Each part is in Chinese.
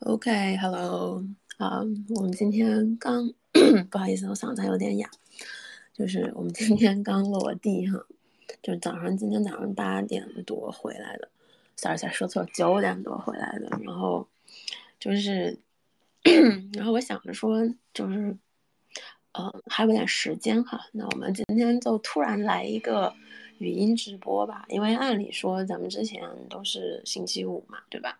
OK，Hello，啊，我们今天刚，不好意思，我嗓子有点哑，就是我们今天刚落地哈，就早上今天早上八点多回来的，sorry，sorry，说错了，九点多回来的，然后就是，然后我想着说，就是，呃，还有点时间哈，那我们今天就突然来一个语音直播吧，因为按理说咱们之前都是星期五嘛，对吧？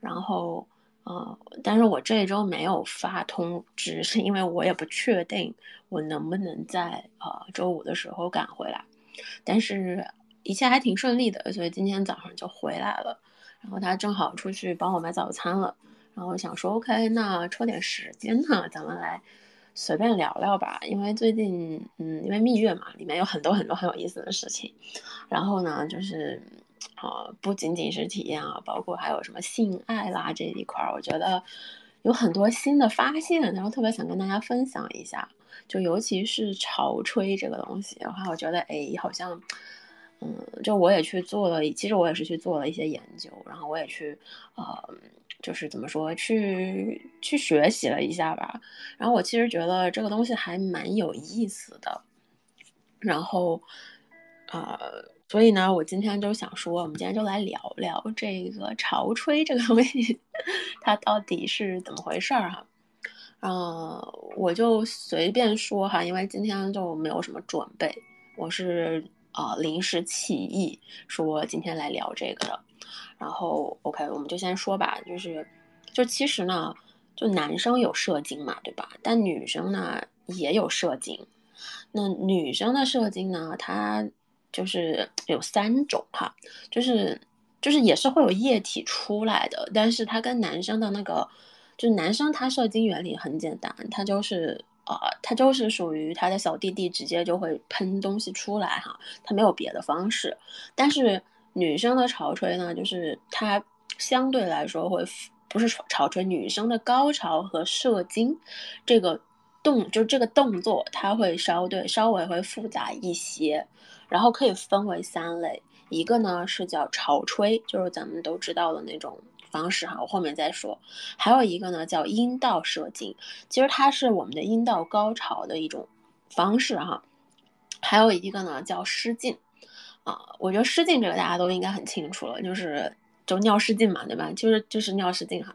然后。呃，但是我这一周没有发通知，是因为我也不确定我能不能在呃周五的时候赶回来。但是一切还挺顺利的，所以今天早上就回来了。然后他正好出去帮我买早餐了。然后想说，OK，那抽点时间呢，咱们来随便聊聊吧。因为最近，嗯，因为蜜月嘛，里面有很多很多很有意思的事情。然后呢，就是。啊，不仅仅是体验啊，包括还有什么性爱啦这一块儿，我觉得有很多新的发现，然后特别想跟大家分享一下。就尤其是潮吹这个东西的话，我觉得哎，好像，嗯，就我也去做了，其实我也是去做了一些研究，然后我也去，呃，就是怎么说，去去学习了一下吧。然后我其实觉得这个东西还蛮有意思的。然后，呃。所以呢，我今天就想说，我们今天就来聊聊这个潮吹这个东西，它到底是怎么回事儿哈？嗯，我就随便说哈，因为今天就没有什么准备，我是啊临时起意说今天来聊这个的。然后 OK，我们就先说吧，就是就其实呢，就男生有射精嘛，对吧？但女生呢也有射精。那女生的射精呢，它就是有三种哈，就是就是也是会有液体出来的，但是它跟男生的那个，就是男生他射精原理很简单，他就是呃，他就是属于他的小弟弟直接就会喷东西出来哈，他没有别的方式。但是女生的潮吹呢，就是它相对来说会不是潮吹，女生的高潮和射精这个动就这个动作，它会稍对稍微会复杂一些。然后可以分为三类，一个呢是叫潮吹，就是咱们都知道的那种方式哈，我后面再说。还有一个呢叫阴道射精，其实它是我们的阴道高潮的一种方式哈。还有一个呢叫失禁，啊，我觉得失禁这个大家都应该很清楚了，就是就尿失禁嘛，对吧？就是就是尿失禁哈。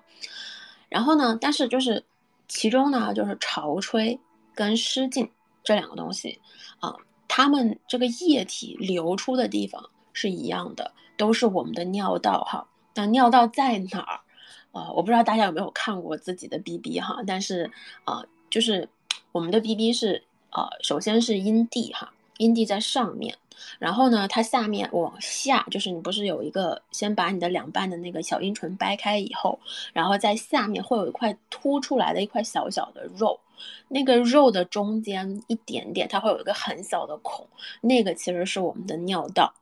然后呢，但是就是其中呢就是潮吹跟失禁这两个东西啊。它们这个液体流出的地方是一样的，都是我们的尿道哈。那尿道在哪儿？呃，我不知道大家有没有看过自己的 BB 哈，但是呃，就是我们的 BB 是呃，首先是阴蒂哈，阴蒂在上面，然后呢，它下面往下，就是你不是有一个先把你的两半的那个小阴唇掰开以后，然后在下面会有一块凸出来的一块小小的肉。那个肉的中间一点点，它会有一个很小的孔，那个其实是我们的尿道。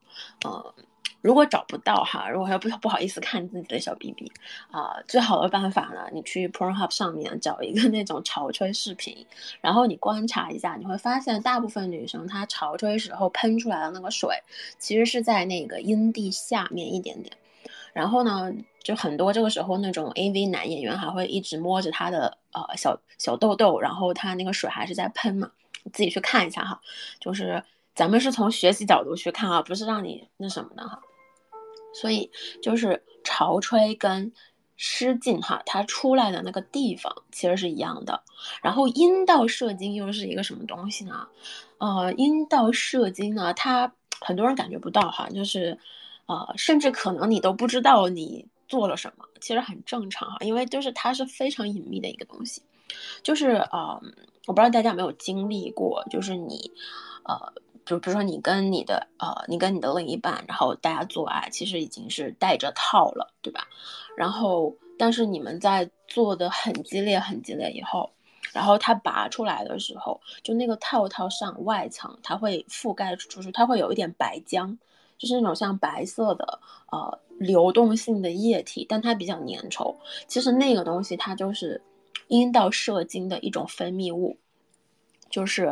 呃，如果找不到哈，如果要不不好意思看自己的小 BB 啊，最好的办法呢，你去 Pornhub 上面找一个那种潮吹视频，然后你观察一下，你会发现大部分女生她潮吹时候喷出来的那个水，其实是在那个阴蒂下面一点点。然后呢，就很多这个时候那种 AV 男演员还会一直摸着他的呃小小豆豆，然后他那个水还是在喷嘛，自己去看一下哈。就是咱们是从学习角度去看啊，不是让你那什么的哈。所以就是潮吹跟失禁哈，它出来的那个地方其实是一样的。然后阴道射精又是一个什么东西呢？呃，阴道射精呢，它很多人感觉不到哈，就是。呃，甚至可能你都不知道你做了什么，其实很正常哈，因为就是它是非常隐秘的一个东西，就是呃，我不知道大家有没有经历过，就是你，呃，就比如说你跟你的呃，你跟你的另一半，然后大家做爱，其实已经是带着套了，对吧？然后，但是你们在做的很激烈、很激烈以后，然后它拔出来的时候，就那个套套上外层，它会覆盖，就是它会有一点白浆。就是那种像白色的呃流动性的液体，但它比较粘稠。其实那个东西它就是阴道射精的一种分泌物，就是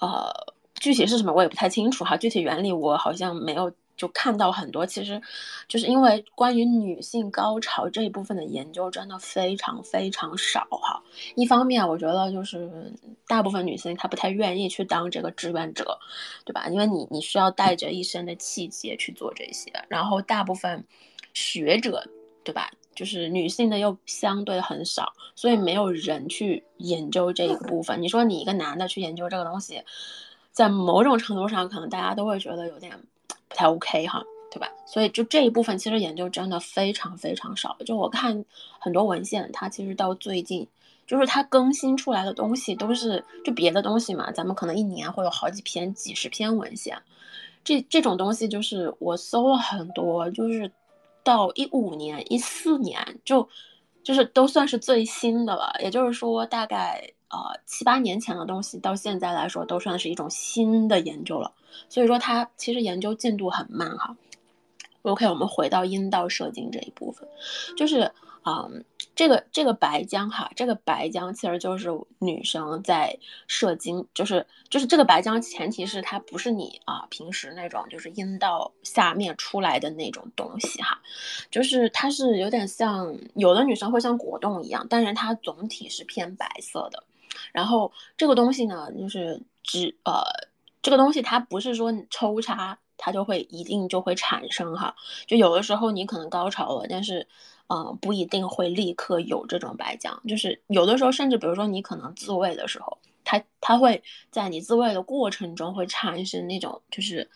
呃具体是什么我也不太清楚哈，具体原理我好像没有就看到很多，其实就是因为关于女性高潮这一部分的研究真的非常非常少哈。一方面，我觉得就是大部分女性她不太愿意去当这个志愿者，对吧？因为你你需要带着一身的气节去做这些，然后大部分学者，对吧？就是女性的又相对很少，所以没有人去研究这一部分。你说你一个男的去研究这个东西，在某种程度上，可能大家都会觉得有点。不太 OK 哈，对吧？所以就这一部分其实研究真的非常非常少。就我看很多文献，它其实到最近，就是它更新出来的东西都是就别的东西嘛。咱们可能一年会有好几篇、几十篇文献，这这种东西就是我搜了很多，就是到一五年、一四年就就是都算是最新的了。也就是说，大概。呃，七八年前的东西到现在来说都算是一种新的研究了，所以说它其实研究进度很慢哈。OK，我们回到阴道射精这一部分，就是。嗯，这个这个白浆哈，这个白浆其实就是女生在射精，就是就是这个白浆，前提是它不是你啊平时那种就是阴道下面出来的那种东西哈，就是它是有点像有的女生会像果冻一样，但是它总体是偏白色的。然后这个东西呢，就是只呃这个东西它不是说你抽插它就会一定就会产生哈，就有的时候你可能高潮了，但是。嗯，不一定会立刻有这种白浆，就是有的时候，甚至比如说你可能自慰的时候，它它会在你自慰的过程中会产生那种，就是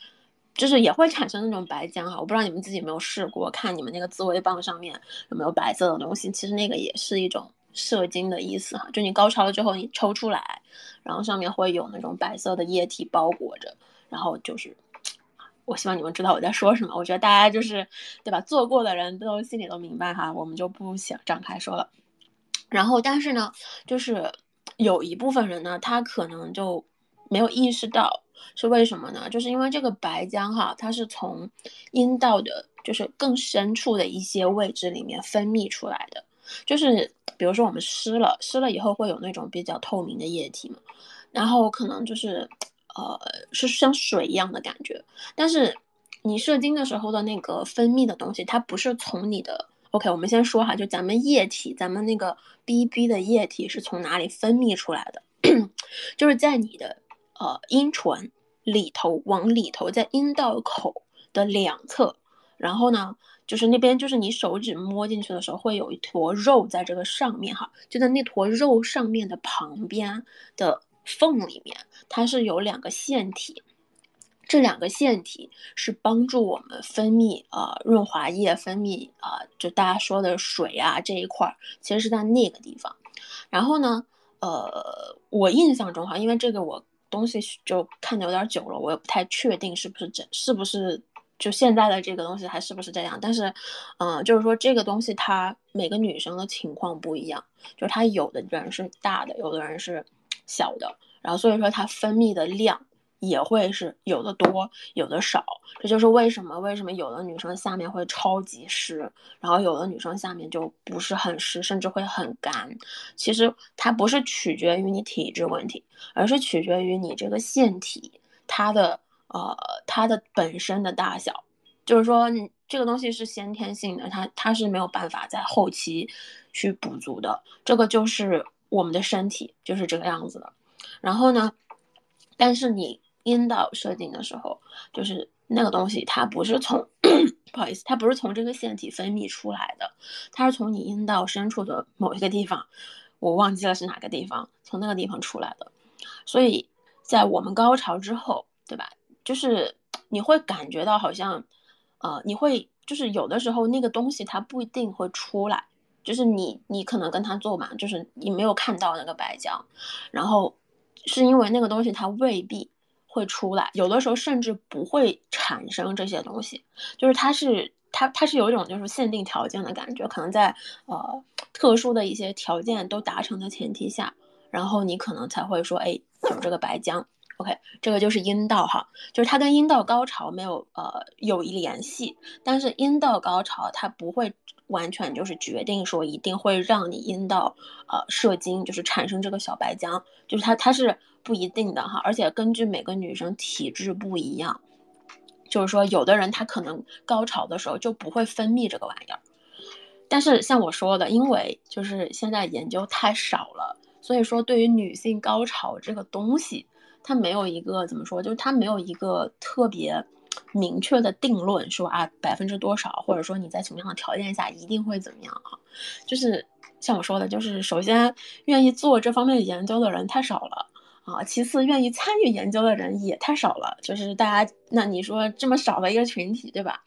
就是也会产生那种白浆哈。我不知道你们自己有没有试过，看你们那个自慰棒上面有没有白色的东西，其实那个也是一种射精的意思哈。就你高潮了之后，你抽出来，然后上面会有那种白色的液体包裹着，然后就是。我希望你们知道我在说什么。我觉得大家就是，对吧？做过的人都心里都明白哈，我们就不想展开说了。然后，但是呢，就是有一部分人呢，他可能就没有意识到是为什么呢？就是因为这个白浆哈，它是从阴道的，就是更深处的一些位置里面分泌出来的。就是比如说我们湿了，湿了以后会有那种比较透明的液体嘛，然后可能就是。呃，是像水一样的感觉，但是你射精的时候的那个分泌的东西，它不是从你的 OK，我们先说哈，就咱们液体，咱们那个 BB 的液体是从哪里分泌出来的？就是在你的呃阴唇里头往里头，在阴道口的两侧，然后呢，就是那边就是你手指摸进去的时候，会有一坨肉在这个上面哈，就在那坨肉上面的旁边的。缝里面它是有两个腺体，这两个腺体是帮助我们分泌呃润滑液，分泌啊就大家说的水啊这一块儿，其实是在那个地方。然后呢，呃，我印象中哈，因为这个我东西就看的有点久了，我也不太确定是不是这是不是就现在的这个东西还是不是这样。但是，嗯，就是说这个东西它每个女生的情况不一样，就是它有的人是大的，有的人是。小的，然后所以说它分泌的量也会是有的多，有的少。这就是为什么为什么有的女生下面会超级湿，然后有的女生下面就不是很湿，甚至会很干。其实它不是取决于你体质问题，而是取决于你这个腺体它的呃它的本身的大小。就是说这个东西是先天性的，它它是没有办法在后期去补足的。这个就是。我们的身体就是这个样子的，然后呢，但是你阴道射精的时候，就是那个东西它不是从，不好意思，它不是从这个腺体分泌出来的，它是从你阴道深处的某一个地方，我忘记了是哪个地方，从那个地方出来的。所以在我们高潮之后，对吧？就是你会感觉到好像，呃，你会就是有的时候那个东西它不一定会出来。就是你，你可能跟他做嘛，就是你没有看到那个白浆，然后是因为那个东西它未必会出来，有的时候甚至不会产生这些东西，就是它是它它是有一种就是限定条件的感觉，可能在呃特殊的一些条件都达成的前提下，然后你可能才会说，哎，有这个白浆。OK，这个就是阴道哈，就是它跟阴道高潮没有呃有一联系，但是阴道高潮它不会完全就是决定说一定会让你阴道呃射精，就是产生这个小白浆，就是它它是不一定的哈，而且根据每个女生体质不一样，就是说有的人她可能高潮的时候就不会分泌这个玩意儿，但是像我说的，因为就是现在研究太少了，所以说对于女性高潮这个东西，它没有一个怎么说，就是它没有一个特别。明确的定论说啊，百分之多少，或者说你在什么样的条件下一定会怎么样啊？就是像我说的，就是首先愿意做这方面研究的人太少了啊，其次愿意参与研究的人也太少了。就是大家，那你说这么少的一个群体，对吧？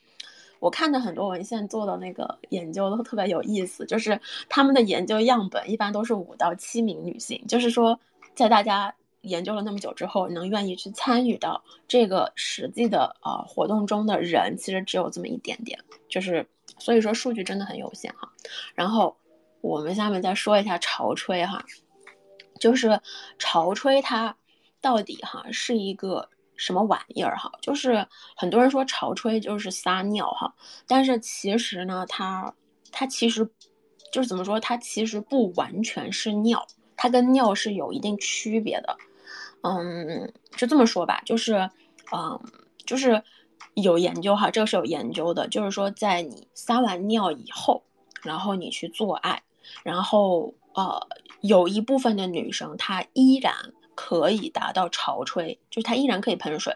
我看的很多文献做的那个研究都特别有意思，就是他们的研究样本一般都是五到七名女性，就是说在大家。研究了那么久之后，能愿意去参与到这个实际的呃活动中的人，其实只有这么一点点，就是所以说数据真的很有限哈。然后我们下面再说一下潮吹哈，就是潮吹它到底哈是一个什么玩意儿哈？就是很多人说潮吹就是撒尿哈，但是其实呢，它它其实就是怎么说？它其实不完全是尿，它跟尿是有一定区别的。嗯，就这么说吧，就是，嗯，就是有研究哈，这个是有研究的，就是说在你撒完尿以后，然后你去做爱，然后呃，有一部分的女生她依然可以达到潮吹，就是她依然可以喷水。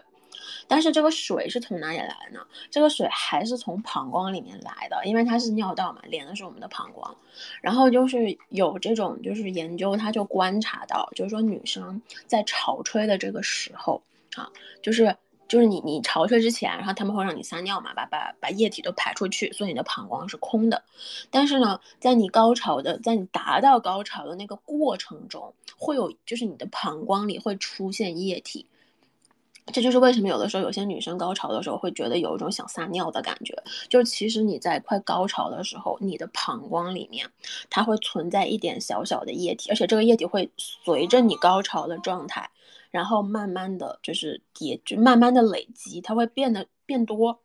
但是这个水是从哪里来呢？这个水还是从膀胱里面来的，因为它是尿道嘛，连的是我们的膀胱。然后就是有这种就是研究，他就观察到，就是说女生在潮吹的这个时候啊，就是就是你你潮吹之前，然后他们会让你撒尿嘛，把把把液体都排出去，所以你的膀胱是空的。但是呢，在你高潮的，在你达到高潮的那个过程中，会有就是你的膀胱里会出现液体。这就是为什么有的时候有些女生高潮的时候会觉得有一种想撒尿的感觉，就其实你在快高潮的时候，你的膀胱里面它会存在一点小小的液体，而且这个液体会随着你高潮的状态，然后慢慢的就是叠，就慢慢的累积，它会变得变多。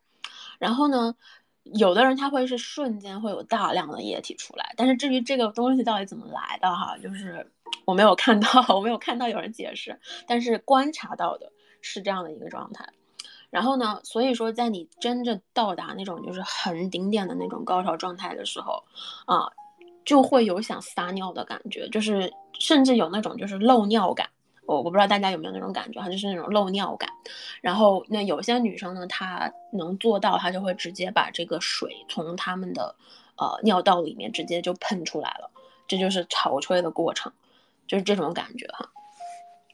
然后呢，有的人他会是瞬间会有大量的液体出来，但是至于这个东西到底怎么来的哈，就是我没有看到，我没有看到有人解释，但是观察到的。是这样的一个状态，然后呢，所以说在你真正到达那种就是很顶点的那种高潮状态的时候，啊，就会有想撒尿的感觉，就是甚至有那种就是漏尿感。我我不知道大家有没有那种感觉哈，就是那种漏尿感。然后那有些女生呢，她能做到，她就会直接把这个水从她们的呃尿道里面直接就喷出来了，这就是潮吹的过程，就是这种感觉哈。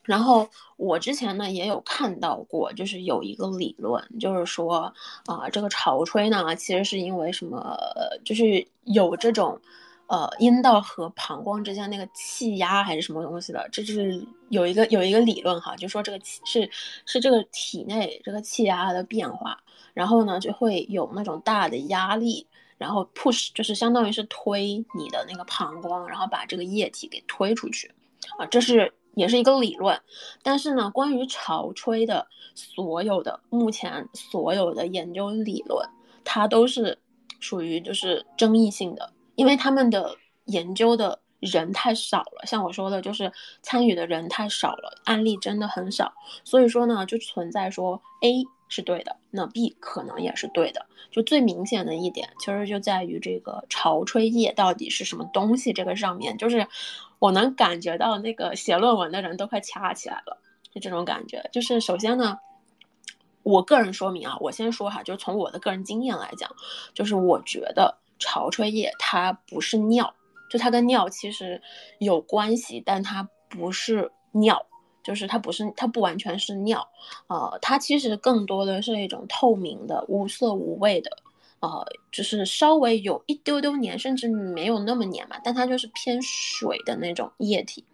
然后我之前呢也有看到过，就是有一个理论，就是说啊，这个潮吹呢，其实是因为什么？就是有这种，呃，阴道和膀胱之间那个气压还是什么东西的，这是有一个有一个理论哈，就说这个气是是这个体内这个气压的变化，然后呢就会有那种大的压力，然后 push 就是相当于是推你的那个膀胱，然后把这个液体给推出去，啊，这是。也是一个理论，但是呢，关于潮吹的所有的目前所有的研究理论，它都是属于就是争议性的，因为他们的研究的人太少了，像我说的，就是参与的人太少了，案例真的很少，所以说呢，就存在说 A 是对的，那 B 可能也是对的，就最明显的一点，其实就在于这个潮吹液到底是什么东西，这个上面就是。我能感觉到那个写论文的人都快掐起来了，就这种感觉。就是首先呢，我个人说明啊，我先说哈，就是从我的个人经验来讲，就是我觉得潮吹液它不是尿，就它跟尿其实有关系，但它不是尿，就是它不是它不完全是尿，呃，它其实更多的是一种透明的、无色无味的。呃，就是稍微有一丢丢黏，甚至没有那么黏嘛，但它就是偏水的那种液体。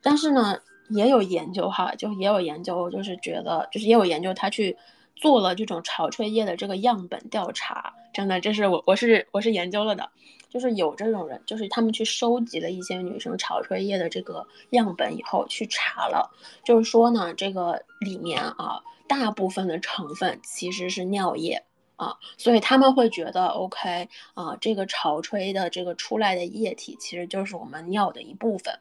但是呢，也有研究哈，就也有研究，就是觉得，就是也有研究，他去做了这种潮吹液的这个样本调查。真的，这是我我是我是研究了的，就是有这种人，就是他们去收集了一些女生潮吹液的这个样本以后去查了，就是说呢，这个里面啊，大部分的成分其实是尿液。啊，所以他们会觉得 OK 啊，这个潮吹的这个出来的液体其实就是我们尿的一部分。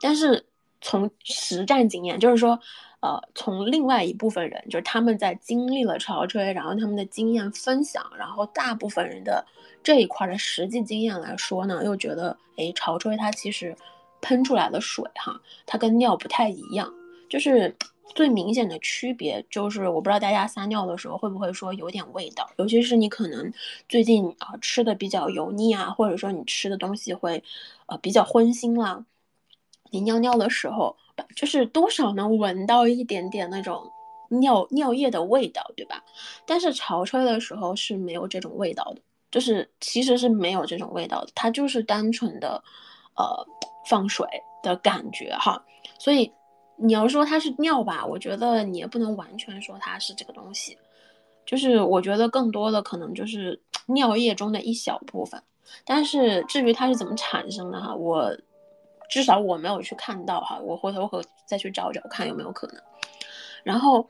但是从实战经验，就是说，呃，从另外一部分人，就是他们在经历了潮吹，然后他们的经验分享，然后大部分人的这一块的实际经验来说呢，又觉得，哎，潮吹它其实喷出来的水哈，它跟尿不太一样，就是最明显的区别就是，我不知道大家撒尿的时候会不会说有点味道，尤其是你可能最近啊吃的比较油腻啊，或者说你吃的东西会，呃，比较荤腥啦。你尿尿的时候，就是多少能闻到一点点那种尿尿液的味道，对吧？但是潮吹的时候是没有这种味道的，就是其实是没有这种味道的，它就是单纯的，呃，放水的感觉哈。所以你要说它是尿吧，我觉得你也不能完全说它是这个东西，就是我觉得更多的可能就是尿液中的一小部分。但是至于它是怎么产生的哈，我。至少我没有去看到哈，我回头可再去找找看有没有可能。然后，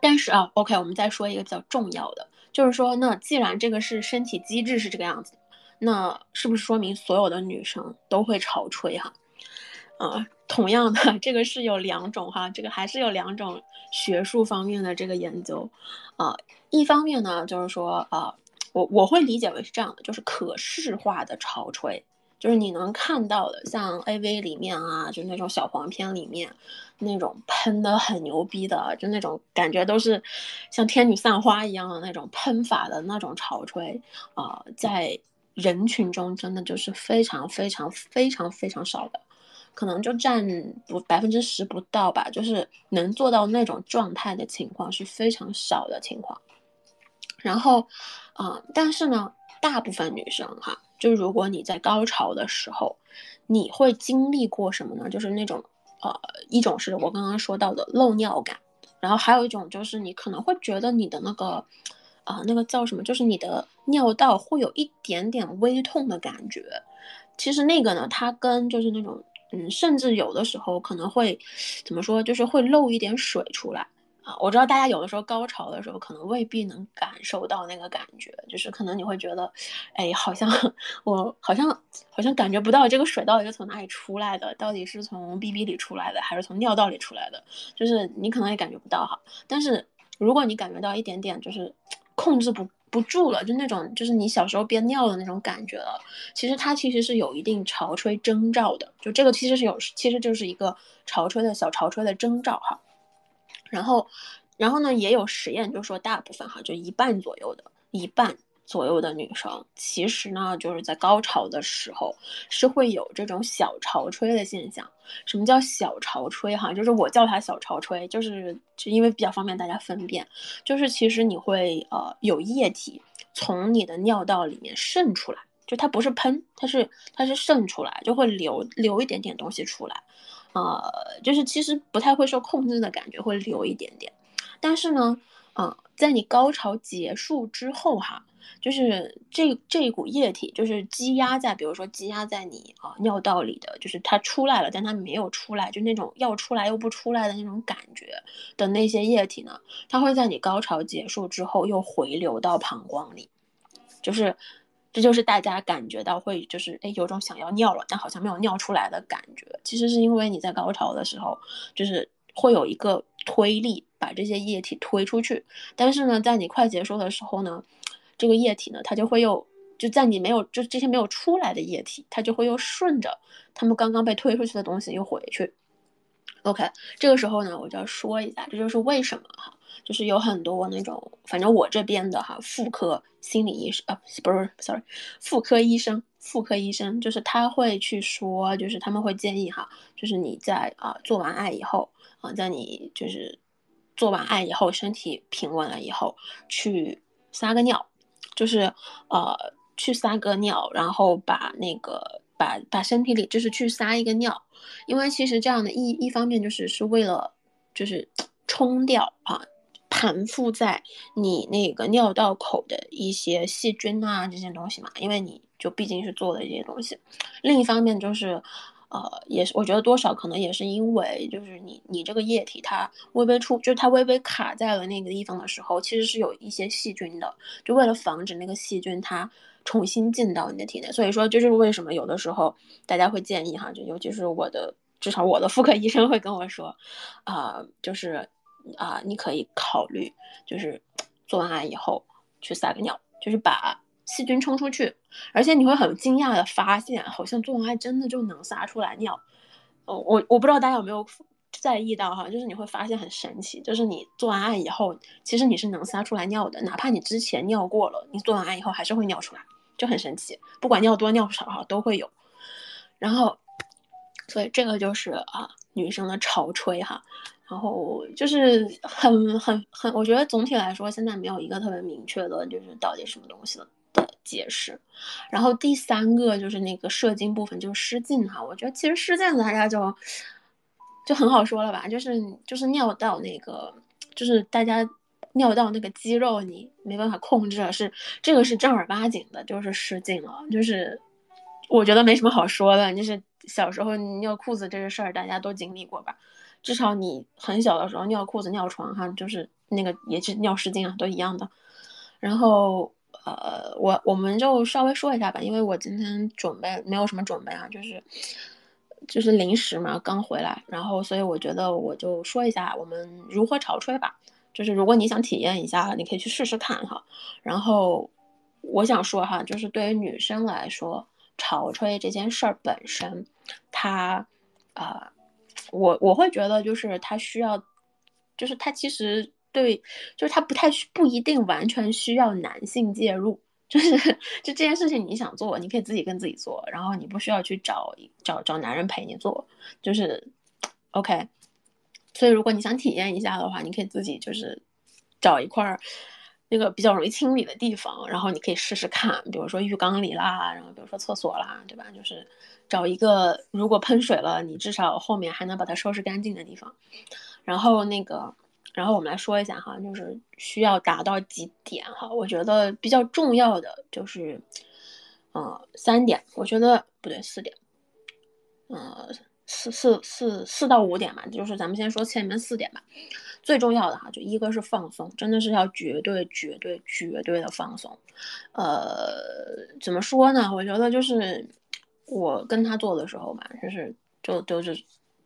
但是啊，OK，我们再说一个比较重要的，就是说，那既然这个是身体机制是这个样子，那是不是说明所有的女生都会潮吹哈？啊同样的，这个是有两种哈，这个还是有两种学术方面的这个研究啊。一方面呢，就是说啊，我我会理解为是这样的，就是可视化的潮吹。就是你能看到的，像 A V 里面啊，就那种小黄片里面，那种喷的很牛逼的，就那种感觉都是像天女散花一样的那种喷法的那种潮吹啊，在人群中真的就是非常非常非常非常少的，可能就占不百分之十不到吧，就是能做到那种状态的情况是非常少的情况。然后，啊，但是呢，大部分女生哈。就如果你在高潮的时候，你会经历过什么呢？就是那种，呃，一种是我刚刚说到的漏尿感，然后还有一种就是你可能会觉得你的那个，啊，那个叫什么？就是你的尿道会有一点点微痛的感觉。其实那个呢，它跟就是那种，嗯，甚至有的时候可能会，怎么说？就是会漏一点水出来啊。我知道大家有的时候高潮的时候，可能未必能感受到那个感觉，就是可能你会觉得，哎，好像我好像好像感觉不到这个水到底是从哪里出来的，到底是从 B B 里出来的，还是从尿道里出来的，就是你可能也感觉不到哈。但是如果你感觉到一点点，就是控制不不住了，就那种就是你小时候憋尿的那种感觉了，其实它其实是有一定潮吹征兆的，就这个其实是有，其实就是一个潮吹的小潮吹的征兆哈。然后，然后呢，也有实验，就是说大部分哈，就一半左右的，一半左右的女生，其实呢，就是在高潮的时候是会有这种小潮吹的现象。什么叫小潮吹？哈，就是我叫它小潮吹，就是就因为比较方便大家分辨，就是其实你会呃有液体从你的尿道里面渗出来，就它不是喷，它是它是渗出来，就会流流一点点东西出来。呃，就是其实不太会受控制的感觉，会流一点点。但是呢，嗯，在你高潮结束之后哈，就是这这一股液体，就是积压在，比如说积压在你啊尿道里的，就是它出来了，但它没有出来，就那种要出来又不出来的那种感觉的那些液体呢，它会在你高潮结束之后又回流到膀胱里，就是。这就是大家感觉到会就是哎有种想要尿了，但好像没有尿出来的感觉。其实是因为你在高潮的时候，就是会有一个推力把这些液体推出去。但是呢，在你快结束的时候呢，这个液体呢，它就会又就在你没有就这些没有出来的液体，它就会又顺着他们刚刚被推出去的东西又回去。OK，这个时候呢，我就要说一下，这就是为什么哈。就是有很多那种，反正我这边的哈，妇科心理医生啊，不是，sorry，妇科医生，妇科医生就是他会去说，就是他们会建议哈，就是你在啊做完爱以后啊，在你就是做完爱以后，身体平稳了以后，去撒个尿，就是呃去撒个尿，然后把那个把把身体里就是去撒一个尿，因为其实这样的一一方面就是是为了就是冲掉啊。盘附在你那个尿道口的一些细菌啊，这些东西嘛，因为你就毕竟是做的这些东西。另一方面就是，呃，也是我觉得多少可能也是因为，就是你你这个液体它微微出，就是它微微卡在了那个地方的时候，其实是有一些细菌的，就为了防止那个细菌它重新进到你的体内。所以说，这就是为什么有的时候大家会建议哈，就尤其是我的。至少我的妇科医生会跟我说，啊，就是啊，你可以考虑，就是做完爱以后去撒个尿，就是把细菌冲出去，而且你会很惊讶的发现，好像做完爱真的就能撒出来尿。哦，我我不知道大家有没有在意到哈，就是你会发现很神奇，就是你做完爱以后，其实你是能撒出来尿的，哪怕你之前尿过了，你做完爱以后还是会尿出来，就很神奇，不管尿多尿少哈都会有。然后，所以这个就是啊，女生的潮吹哈，然后就是很很很，我觉得总体来说现在没有一个特别明确的，就是到底什么东西了解释。然后第三个就是那个射精部分，就是失禁哈，我觉得其实失禁大家就就很好说了吧，就是就是尿道那个，就是大家尿道那个肌肉你没办法控制了，是这个是正儿八经的，就是失禁了，就是。我觉得没什么好说的，就是小时候尿裤子这个事儿，大家都经历过吧？至少你很小的时候尿裤子、尿床，哈，就是那个也是尿失禁啊，都一样的。然后，呃，我我们就稍微说一下吧，因为我今天准备没有什么准备啊，就是就是临时嘛，刚回来，然后所以我觉得我就说一下我们如何潮吹吧。就是如果你想体验一下，你可以去试试看哈。然后我想说哈，就是对于女生来说。潮吹这件事儿本身，它，呃，我我会觉得就是它需要，就是它其实对，就是它不太需不一定完全需要男性介入，就是 就这件事情你想做，你可以自己跟自己做，然后你不需要去找找找男人陪你做，就是，OK。所以如果你想体验一下的话，你可以自己就是找一块儿。那个比较容易清理的地方，然后你可以试试看，比如说浴缸里啦，然后比如说厕所啦，对吧？就是找一个如果喷水了，你至少后面还能把它收拾干净的地方。然后那个，然后我们来说一下哈，就是需要达到几点哈？我觉得比较重要的就是，呃，三点，我觉得不对，四点，呃，四四四四到五点吧，就是咱们先说前面四点吧。最重要的哈，就一个是放松，真的是要绝对、绝对、绝对的放松。呃，怎么说呢？我觉得就是我跟他做的时候嘛，就是就就是，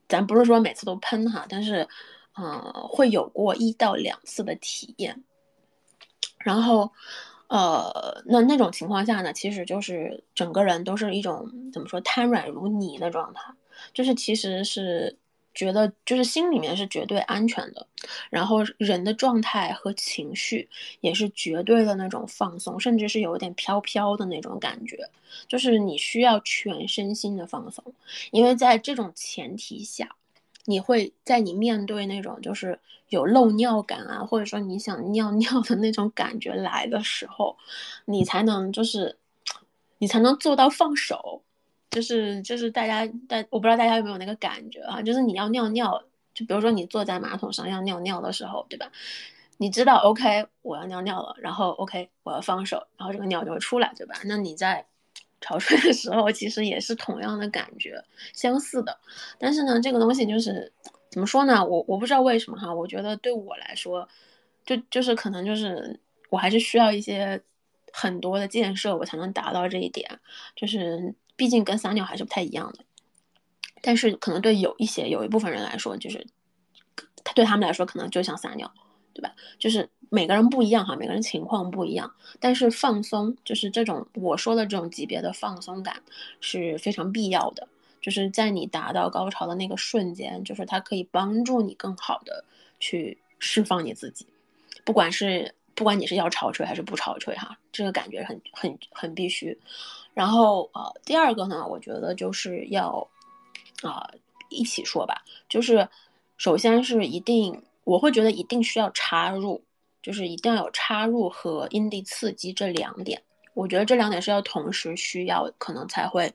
咱不是说每次都喷哈，但是，呃，会有过一到两次的体验。然后，呃，那那种情况下呢，其实就是整个人都是一种怎么说，瘫软如泥的状态，就是其实是。觉得就是心里面是绝对安全的，然后人的状态和情绪也是绝对的那种放松，甚至是有点飘飘的那种感觉，就是你需要全身心的放松，因为在这种前提下，你会在你面对那种就是有漏尿感啊，或者说你想尿尿的那种感觉来的时候，你才能就是你才能做到放手。就是就是大家大我不知道大家有没有那个感觉啊，就是你要尿尿，就比如说你坐在马桶上要尿尿的时候，对吧？你知道 OK 我要尿尿了，然后 OK 我要放手，然后这个尿就会出来，对吧？那你在潮吹的时候其实也是同样的感觉，相似的。但是呢，这个东西就是怎么说呢？我我不知道为什么哈，我觉得对我来说，就就是可能就是我还是需要一些很多的建设，我才能达到这一点，就是。毕竟跟撒尿还是不太一样的，但是可能对有一些有一部分人来说，就是他对他们来说可能就像撒尿，对吧？就是每个人不一样哈，每个人情况不一样。但是放松就是这种我说的这种级别的放松感是非常必要的，就是在你达到高潮的那个瞬间，就是它可以帮助你更好的去释放你自己，不管是不管你是要潮吹还是不潮吹哈，这个感觉很很很必须。然后呃，第二个呢，我觉得就是要，啊，一起说吧。就是首先是一定，我会觉得一定需要插入，就是一定要有插入和阴蒂刺激这两点。我觉得这两点是要同时需要，可能才会，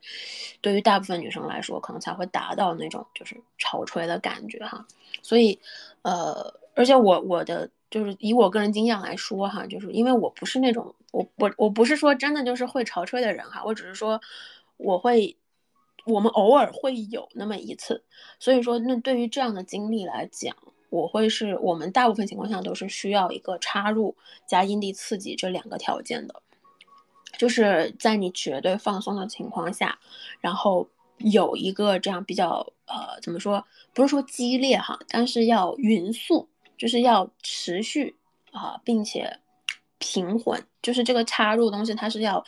对于大部分女生来说，可能才会达到那种就是潮吹的感觉哈。所以，呃，而且我我的。就是以我个人经验来说哈，就是因为我不是那种我我我不是说真的就是会潮吹的人哈，我只是说我会，我们偶尔会有那么一次，所以说那对于这样的经历来讲，我会是我们大部分情况下都是需要一个插入加阴蒂刺激这两个条件的，就是在你绝对放松的情况下，然后有一个这样比较呃怎么说，不是说激烈哈，但是要匀速，就是要持续啊，并且平缓，就是这个插入东西它是要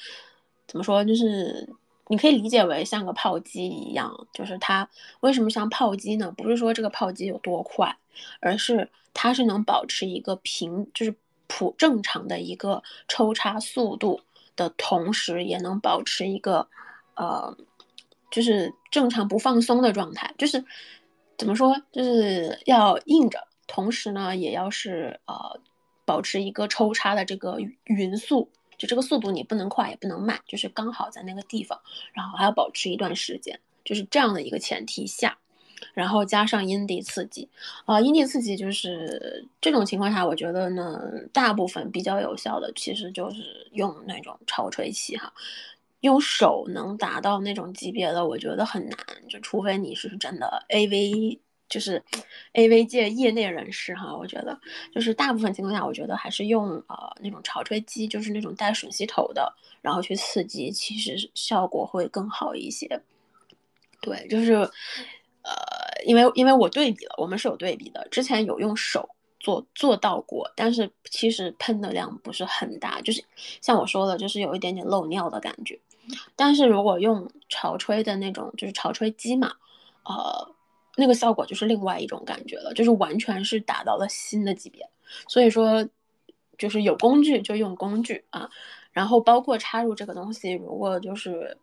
怎么说，就是你可以理解为像个炮击一样，就是它为什么像炮击呢？不是说这个炮击有多快，而是它是能保持一个平，就是普正常的一个抽插速度的同时，也能保持一个呃。就是正常不放松的状态，就是怎么说，就是要硬着，同时呢，也要是呃保持一个抽插的这个匀速，就这个速度你不能快也不能慢，就是刚好在那个地方，然后还要保持一段时间，就是这样的一个前提下，然后加上阴蒂刺激，啊，阴蒂刺激就是这种情况下，我觉得呢，大部分比较有效的其实就是用那种超吹器哈。用手能达到那种级别的，我觉得很难，就除非你是真的 A V，就是 A V 界业内人士哈。我觉得就是大部分情况下，我觉得还是用呃那种潮吹机，就是那种带吮吸头的，然后去刺激，其实效果会更好一些。对，就是呃，因为因为我对比了，我们是有对比的，之前有用手。做做到过，但是其实喷的量不是很大，就是像我说的，就是有一点点漏尿的感觉。但是如果用潮吹的那种，就是潮吹机嘛，呃，那个效果就是另外一种感觉了，就是完全是达到了新的级别。所以说，就是有工具就用工具啊，然后包括插入这个东西，如果就是。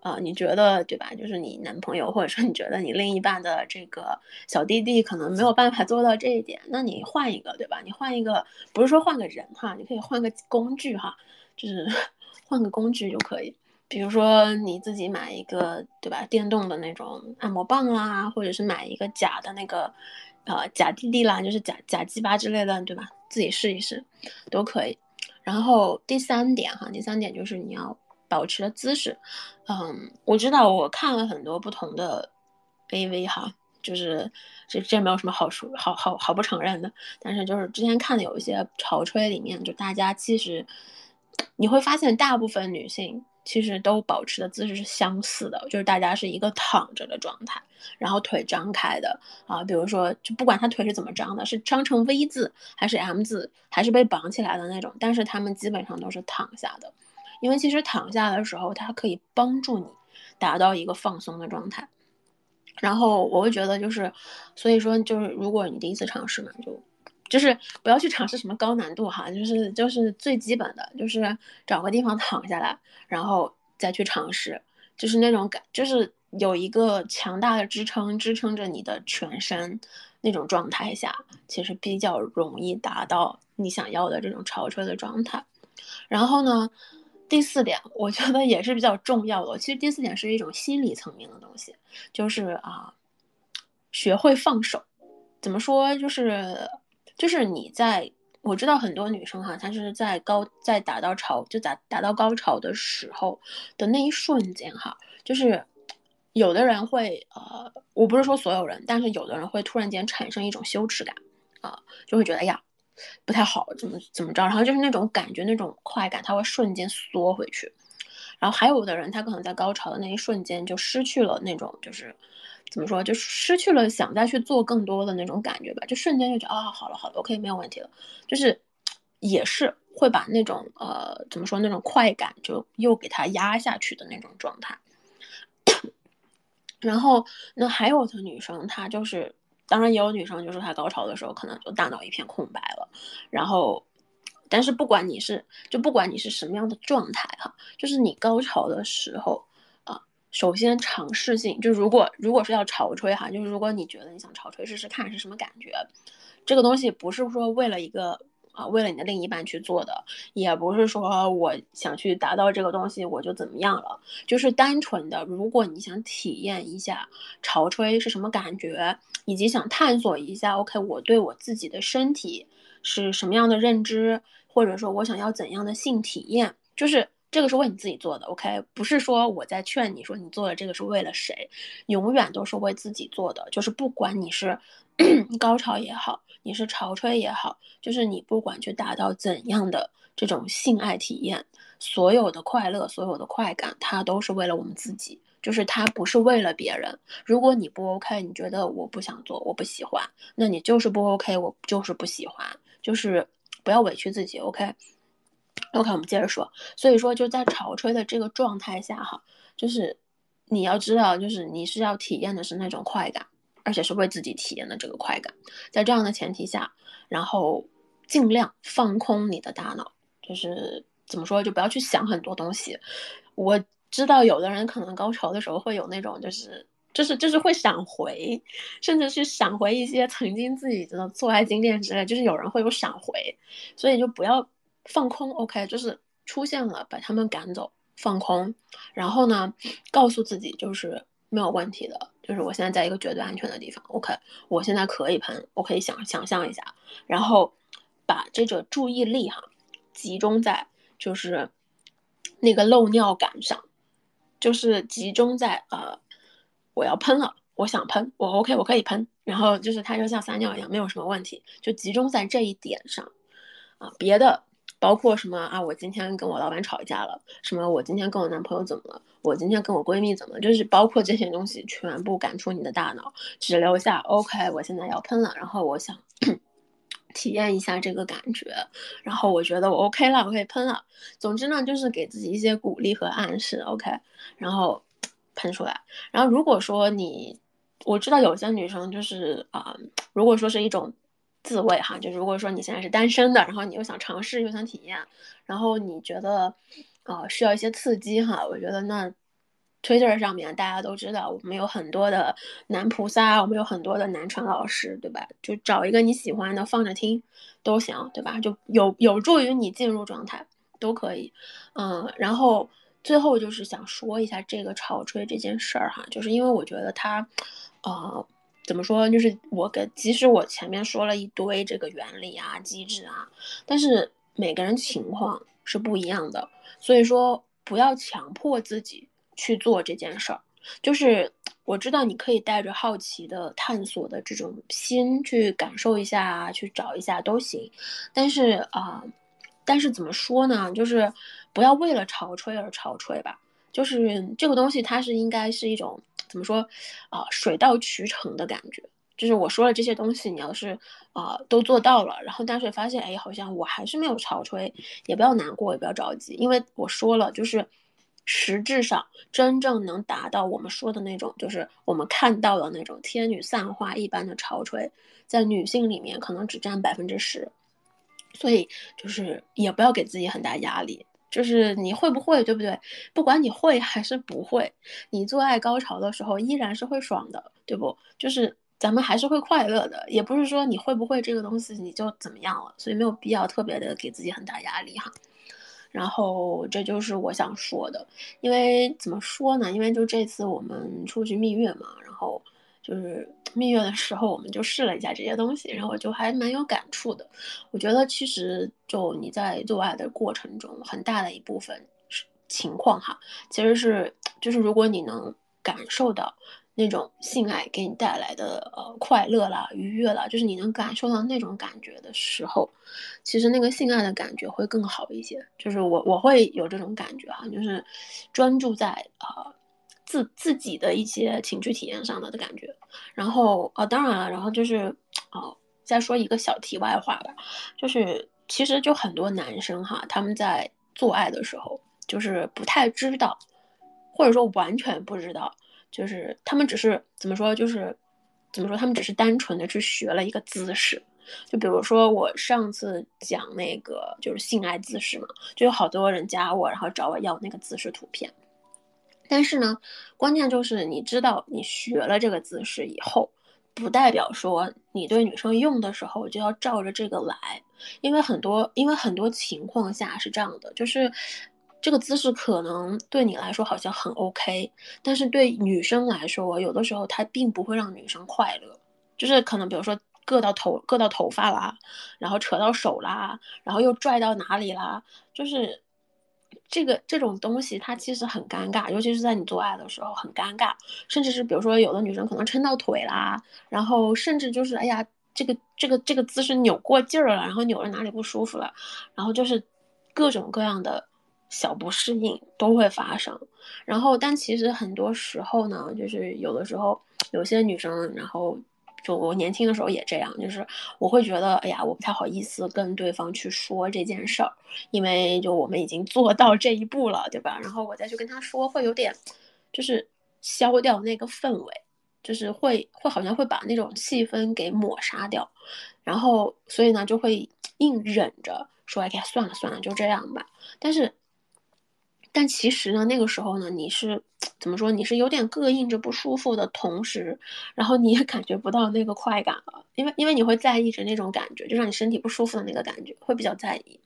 啊，你觉得对吧？就是你男朋友，或者说你觉得你另一半的这个小弟弟可能没有办法做到这一点，那你换一个，对吧？你换一个，不是说换个人哈，你可以换个工具哈，就是 换个工具就可以。比如说你自己买一个，对吧？电动的那种按摩棒啦，或者是买一个假的那个，呃，假弟弟啦，就是假假鸡巴之类的，对吧？自己试一试都可以。然后第三点哈，第三点就是你要。保持的姿势，嗯，我知道我看了很多不同的 AV 哈，就是这这没有什么好说好好好不承认的，但是就是之前看的有一些潮吹里面，就大家其实你会发现大部分女性其实都保持的姿势是相似的，就是大家是一个躺着的状态，然后腿张开的啊，比如说就不管他腿是怎么张的，是张成 V 字还是 M 字，还是被绑起来的那种，但是他们基本上都是躺下的。因为其实躺下的时候，它可以帮助你达到一个放松的状态。然后我会觉得，就是所以说，就是如果你第一次尝试嘛，就就是不要去尝试什么高难度哈，就是就是最基本的，就是找个地方躺下来，然后再去尝试，就是那种感，就是有一个强大的支撑支撑着你的全身那种状态下，其实比较容易达到你想要的这种潮车的状态。然后呢？第四点，我觉得也是比较重要的。其实第四点是一种心理层面的东西，就是啊，学会放手。怎么说？就是就是你在，我知道很多女生哈，她是在高在达到潮就达达到高潮的时候的那一瞬间哈，就是有的人会呃，我不是说所有人，但是有的人会突然间产生一种羞耻感啊，就会觉得哎呀。不太好，怎么怎么着？然后就是那种感觉，那种快感，它会瞬间缩回去。然后还有的人，他可能在高潮的那一瞬间就失去了那种，就是怎么说，就失去了想再去做更多的那种感觉吧。就瞬间就觉得啊，好了好了，OK，没有问题了。就是也是会把那种呃，怎么说，那种快感就又给它压下去的那种状态。然后那还有的女生，她就是。当然也有女生，就是她高潮的时候，可能就大脑一片空白了。然后，但是不管你是，就不管你是什么样的状态哈，就是你高潮的时候，首先尝试性，就如果如果是要潮吹哈，就是如果你觉得你想潮吹试试看是什么感觉，这个东西不是说为了一个。啊，为了你的另一半去做的，也不是说我想去达到这个东西我就怎么样了，就是单纯的，如果你想体验一下潮吹是什么感觉，以及想探索一下，OK，我对我自己的身体是什么样的认知，或者说我想要怎样的性体验，就是这个是为你自己做的，OK，不是说我在劝你说你做的这个是为了谁，永远都是为自己做的，就是不管你是 高潮也好。你是潮吹也好，就是你不管去达到怎样的这种性爱体验，所有的快乐，所有的快感，它都是为了我们自己就是它不是为了别人。如果你不 OK，你觉得我不想做，我不喜欢，那你就是不 OK，我就是不喜欢，就是不要委屈自己，OK。OK，我们接着说。所以说就在潮吹的这个状态下哈，就是你要知道，就是你是要体验的是那种快感，而且是为自己体验的这个快感。在这样的前提下，然后尽量放空你的大脑，就是怎么说，就不要去想很多东西。我知道有的人可能高潮的时候会有那种，就是就是就是会闪回，甚至是闪回一些曾经自己的做爱经验之类，就是有人会有闪回，所以就不要放空，OK，就是出现了把他们赶走，放空，然后呢，告诉自己就是没有问题的，就是我现在在一个绝对安全的地方，OK，我现在可以喷，我可以想想象一下，然后把这个注意力哈集中在就是。那个漏尿感上，就是集中在呃，我要喷了，我想喷，我 OK，我可以喷，然后就是它就像撒尿一样，没有什么问题，就集中在这一点上，啊，别的包括什么啊，我今天跟我老板吵架了，什么我今天跟我男朋友怎么了，我今天跟我闺蜜怎么，就是包括这些东西全部赶出你的大脑，只留下 OK，我现在要喷了，然后我想。体验一下这个感觉，然后我觉得我 OK 了，我可以喷了。总之呢，就是给自己一些鼓励和暗示，OK，然后 喷出来。然后如果说你，我知道有些女生就是啊，如果说是一种自慰哈，就如果说你现在是单身的，然后你又想尝试又想体验，然后你觉得啊需要一些刺激哈，我觉得那。Twitter 上面大家都知道，我们有很多的男菩萨，我们有很多的男传老师，对吧？就找一个你喜欢的放着听都行，对吧？就有有助于你进入状态，都可以。嗯，然后最后就是想说一下这个潮吹这件事儿哈，就是因为我觉得它，呃，怎么说？就是我跟即使我前面说了一堆这个原理啊、机制啊，但是每个人情况是不一样的，所以说不要强迫自己。去做这件事儿，就是我知道你可以带着好奇的探索的这种心去感受一下，啊去找一下都行。但是啊，但是怎么说呢？就是不要为了潮吹而潮吹吧。就是这个东西，它是应该是一种怎么说啊？水到渠成的感觉。就是我说了这些东西，你要是啊都做到了，然后但是发现哎，好像我还是没有潮吹，也不要难过，也不要着急，因为我说了，就是。实质上，真正能达到我们说的那种，就是我们看到的那种天女散花一般的潮吹，在女性里面可能只占百分之十，所以就是也不要给自己很大压力，就是你会不会，对不对？不管你会还是不会，你做爱高潮的时候依然是会爽的，对不？就是咱们还是会快乐的，也不是说你会不会这个东西你就怎么样了，所以没有必要特别的给自己很大压力哈。然后这就是我想说的，因为怎么说呢？因为就这次我们出去蜜月嘛，然后就是蜜月的时候，我们就试了一下这些东西，然后就还蛮有感触的。我觉得其实就你在做爱的过程中，很大的一部分情况哈，其实是就是如果你能感受到。那种性爱给你带来的呃快乐啦、愉悦啦，就是你能感受到那种感觉的时候，其实那个性爱的感觉会更好一些。就是我我会有这种感觉哈，就是专注在呃自自己的一些情趣体验上的的感觉。然后啊，当然了，然后就是哦，再说一个小题外话吧，就是其实就很多男生哈，他们在做爱的时候就是不太知道，或者说完全不知道。就是他们只是怎么说，就是怎么说，他们只是单纯的去学了一个姿势。就比如说我上次讲那个就是性爱姿势嘛，就有好多人加我，然后找我要那个姿势图片。但是呢，关键就是你知道你学了这个姿势以后，不代表说你对女生用的时候就要照着这个来，因为很多因为很多情况下是这样的，就是。这个姿势可能对你来说好像很 OK，但是对女生来说，有的时候它并不会让女生快乐。就是可能比如说硌到头、硌到头发啦，然后扯到手啦，然后又拽到哪里啦，就是这个这种东西它其实很尴尬，尤其是在你做爱的时候很尴尬。甚至是比如说有的女生可能撑到腿啦，然后甚至就是哎呀，这个这个这个姿势扭过劲儿了，然后扭着哪里不舒服了，然后就是各种各样的。小不适应都会发生。然后，但其实很多时候呢，就是有的时候有些女生，然后就我年轻的时候也这样，就是我会觉得，哎呀，我不太好意思跟对方去说这件事儿，因为就我们已经做到这一步了，对吧？然后我再去跟他说，会有点就是消掉那个氛围，就是会会好像会把那种气氛给抹杀掉。然后，所以呢，就会硬忍着说：“哎呀，算了算了，就这样吧。”但是，但其实呢，那个时候呢，你是怎么说？你是有点膈应着不舒服的同时，然后你也感觉不到那个快感了，因为因为你会在意着那种感觉，就让你身体不舒服的那个感觉，会比较在意。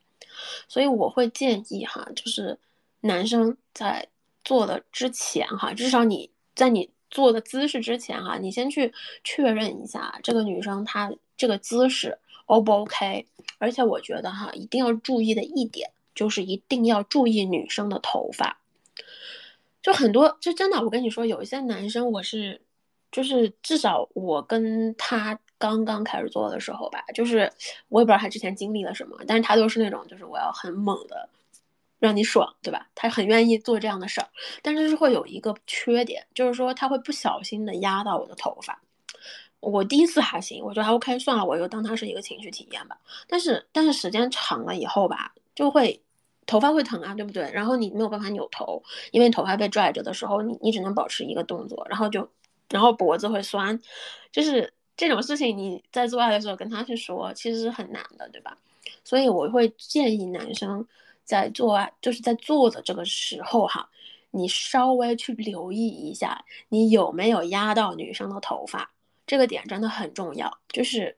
所以我会建议哈，就是男生在做的之前哈，至少你在你做的姿势之前哈，你先去确认一下这个女生她。这个姿势 O 不 OK？而且我觉得哈，一定要注意的一点就是一定要注意女生的头发。就很多，就真的，我跟你说，有一些男生，我是，就是至少我跟他刚刚开始做的时候吧，就是我也不知道他之前经历了什么，但是他都是那种，就是我要很猛的让你爽，对吧？他很愿意做这样的事儿，但是是会有一个缺点，就是说他会不小心的压到我的头发。我第一次还行，我觉得还 OK，算了，我就当他是一个情绪体验吧。但是，但是时间长了以后吧，就会头发会疼啊，对不对？然后你没有办法扭头，因为头发被拽着的时候，你你只能保持一个动作，然后就，然后脖子会酸，就是这种事情你在做爱的时候跟他去说，其实是很难的，对吧？所以我会建议男生在做爱，就是在做的这个时候哈，你稍微去留意一下，你有没有压到女生的头发。这个点真的很重要，就是，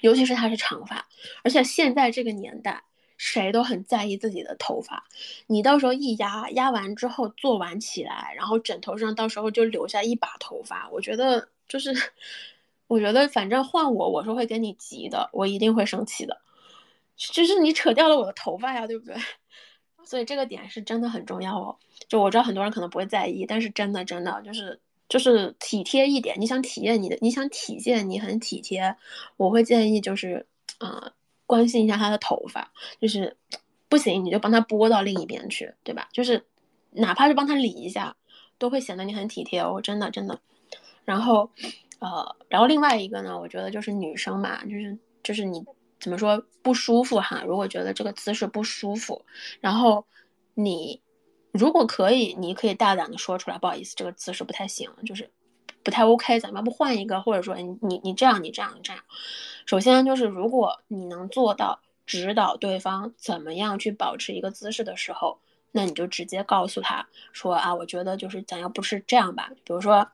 尤其是他是长发，而且现在这个年代，谁都很在意自己的头发。你到时候一压，压完之后做完起来，然后枕头上到时候就留下一把头发，我觉得就是，我觉得反正换我，我是会跟你急的，我一定会生气的。就是你扯掉了我的头发呀，对不对？所以这个点是真的很重要哦。就我知道很多人可能不会在意，但是真的真的就是。就是体贴一点，你想体验你的，你想体现你很体贴，我会建议就是，啊，关心一下他的头发，就是不行你就帮他拨到另一边去，对吧？就是哪怕是帮他理一下，都会显得你很体贴哦，真的真的。然后，呃，然后另外一个呢，我觉得就是女生嘛，就是就是你怎么说不舒服哈？如果觉得这个姿势不舒服，然后你。如果可以，你可以大胆的说出来，不好意思，这个姿势不太行，就是不太 OK，咱们要不换一个，或者说你你你这样，你这样，你这样。首先就是，如果你能做到指导对方怎么样去保持一个姿势的时候，那你就直接告诉他说啊，我觉得就是咱要不是这样吧，比如说，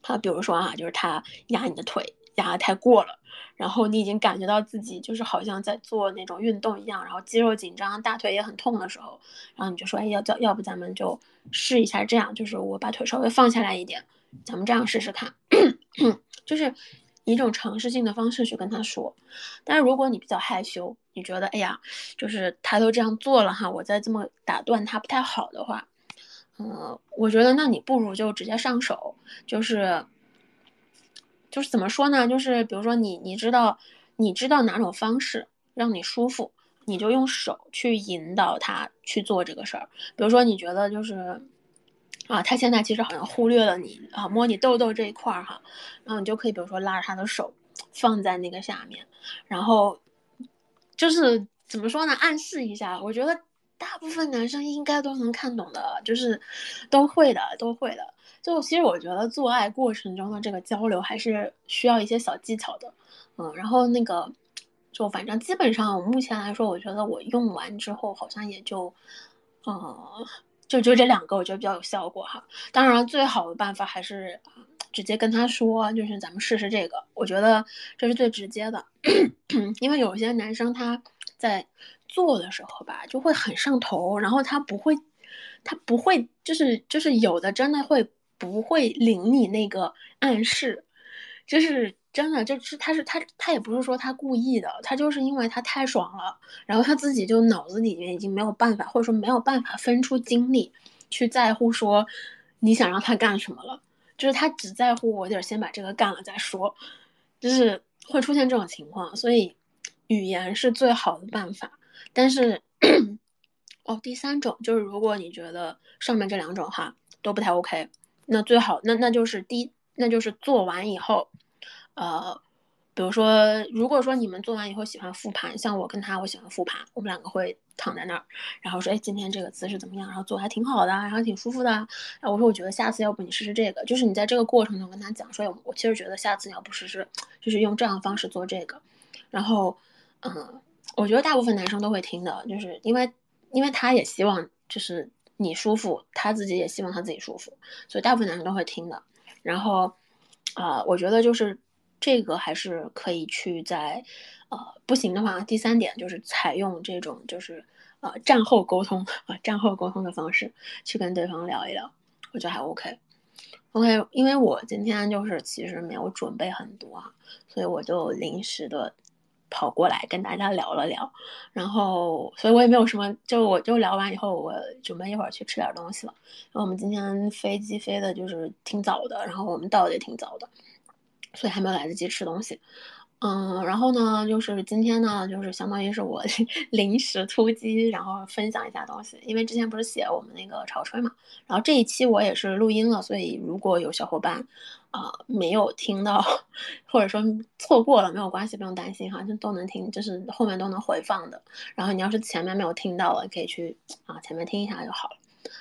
他比如说啊，就是他压你的腿。压的太过了，然后你已经感觉到自己就是好像在做那种运动一样，然后肌肉紧张，大腿也很痛的时候，然后你就说，哎，要要要不咱们就试一下这样，就是我把腿稍微放下来一点，咱们这样试试看，就是以一种尝试性的方式去跟他说。但是如果你比较害羞，你觉得，哎呀，就是他都这样做了哈，我再这么打断他不太好的话，嗯，我觉得那你不如就直接上手，就是。就是怎么说呢？就是比如说你你知道你知道哪种方式让你舒服，你就用手去引导他去做这个事儿。比如说你觉得就是啊，他现在其实好像忽略了你啊，摸你痘痘这一块儿哈，然后你就可以比如说拉着他的手放在那个下面，然后就是怎么说呢？暗示一下，我觉得大部分男生应该都能看懂的，就是都会的，都会的。就其实我觉得做爱过程中的这个交流还是需要一些小技巧的，嗯，然后那个就反正基本上我目前来说，我觉得我用完之后好像也就，嗯，就就这两个我觉得比较有效果哈。当然最好的办法还是直接跟他说，就是咱们试试这个，我觉得这是最直接的，因为有些男生他在做的时候吧就会很上头，然后他不会，他不会就是就是有的真的会。不会领你那个暗示，就是真的，就是他是他他也不是说他故意的，他就是因为他太爽了，然后他自己就脑子里面已经没有办法，或者说没有办法分出精力去在乎说你想让他干什么了，就是他只在乎我得先把这个干了再说，就是会出现这种情况，所以语言是最好的办法，但是哦，第三种就是如果你觉得上面这两种哈都不太 OK，那最好那那就是第，那就是做完以后，呃。比如说，如果说你们做完以后喜欢复盘，像我跟他，我喜欢复盘，我们两个会躺在那儿，然后说，哎，今天这个姿势怎么样？然后做还挺好的，然后挺舒服的。然后我说，我觉得下次要不你试试这个，就是你在这个过程中跟他讲说，我其实觉得下次你要不试试，就是用这样的方式做这个。然后，嗯，我觉得大部分男生都会听的，就是因为，因为他也希望就是你舒服，他自己也希望他自己舒服，所以大部分男生都会听的。然后，啊，我觉得就是。这个还是可以去在，呃，不行的话，第三点就是采用这种就是呃战后沟通啊战后沟通的方式去跟对方聊一聊，我觉得还 OK，OK，因为我今天就是其实没有准备很多啊，所以我就临时的跑过来跟大家聊了聊，然后所以我也没有什么，就我就聊完以后，我准备一会儿去吃点东西了，因为我们今天飞机飞的就是挺早的，然后我们到的也挺早的。所以还没有来得及吃东西，嗯，然后呢，就是今天呢，就是相当于是我 临时突击，然后分享一下东西。因为之前不是写我们那个潮吹嘛，然后这一期我也是录音了，所以如果有小伙伴啊没有听到，或者说错过了，没有关系，不用担心哈，就都能听，就是后面都能回放的。然后你要是前面没有听到了，可以去啊前面听一下就好了。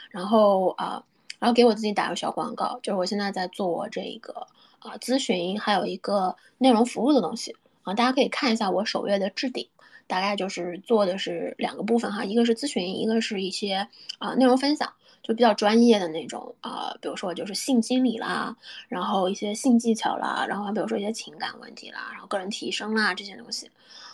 然后啊，然后给我自己打个小广告，就是我现在在做这个。啊，咨询还有一个内容服务的东西。啊，大家可以看一下我首页的置顶，大概就是做的是两个部分哈，一个是咨询，一个是一些啊内容分享，就比较专业的那种啊，比如说就是性心理啦，然后一些性技巧啦，然后比如说一些情感问题啦，然后个人提升啦这些东西，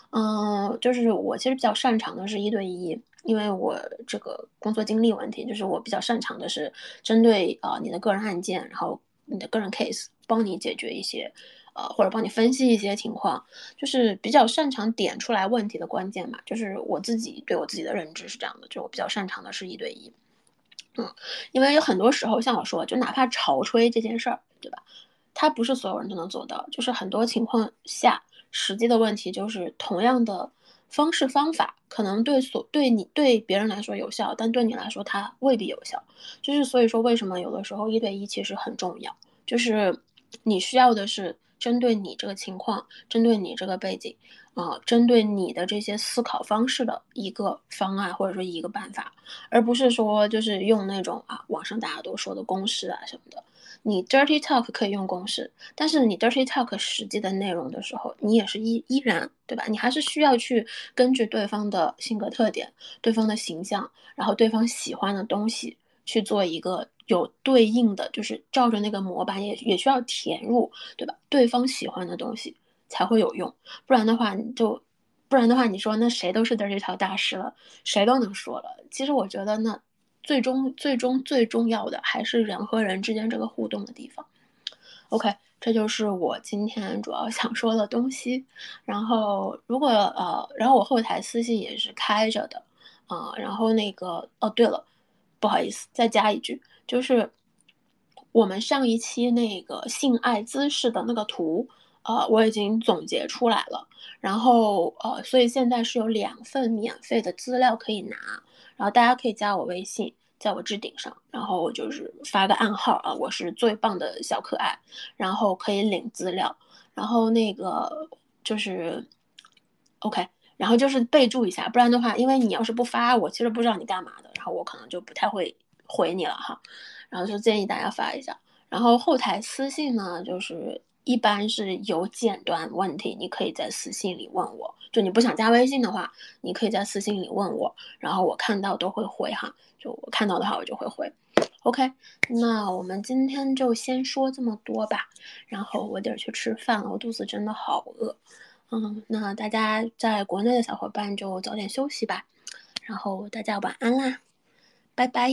嗯，就是我其实比较擅长的是一对一，因为我这个工作经历问题，就是我比较擅长的是针对啊你的个人案件，然后你的个人 case。帮你解决一些，呃，或者帮你分析一些情况，就是比较擅长点出来问题的关键嘛。就是我自己对我自己的认知是这样的，就我比较擅长的是一对一，嗯，因为有很多时候，像我说，就哪怕潮吹这件事儿，对吧？它不是所有人都能做到，就是很多情况下，实际的问题就是同样的方式方法，可能对所对你对别人来说有效，但对你来说它未必有效。就是所以说，为什么有的时候一对一其实很重要，就是。你需要的是针对你这个情况，针对你这个背景，啊，针对你的这些思考方式的一个方案或者说一个办法，而不是说就是用那种啊网上大家都说的公式啊什么的。你 dirty talk 可以用公式，但是你 dirty talk 实际的内容的时候，你也是依依然对吧？你还是需要去根据对方的性格特点、对方的形象，然后对方喜欢的东西去做一个。有对应的，就是照着那个模板也也需要填入，对吧？对方喜欢的东西才会有用，不然的话你就，不然的话你说那谁都是 dirty talk 大师了，谁都能说了。其实我觉得那最终最终最重要的还是人和人之间这个互动的地方。OK，这就是我今天主要想说的东西。然后如果呃，然后我后台私信也是开着的啊。然后那个哦，对了，不好意思，再加一句。就是我们上一期那个性爱姿势的那个图，呃，我已经总结出来了。然后呃，所以现在是有两份免费的资料可以拿。然后大家可以加我微信，在我置顶上，然后就是发个暗号啊，我是最棒的小可爱，然后可以领资料。然后那个就是 OK，然后就是备注一下，不然的话，因为你要是不发，我其实不知道你干嘛的，然后我可能就不太会。回你了哈，然后就建议大家发一下。然后后台私信呢，就是一般是有简短问题，你可以在私信里问我。就你不想加微信的话，你可以在私信里问我，然后我看到都会回哈。就我看到的话，我就会回。OK，那我们今天就先说这么多吧。然后我得去吃饭了，我肚子真的好饿。嗯，那大家在国内的小伙伴就早点休息吧。然后大家晚安啦。拜拜。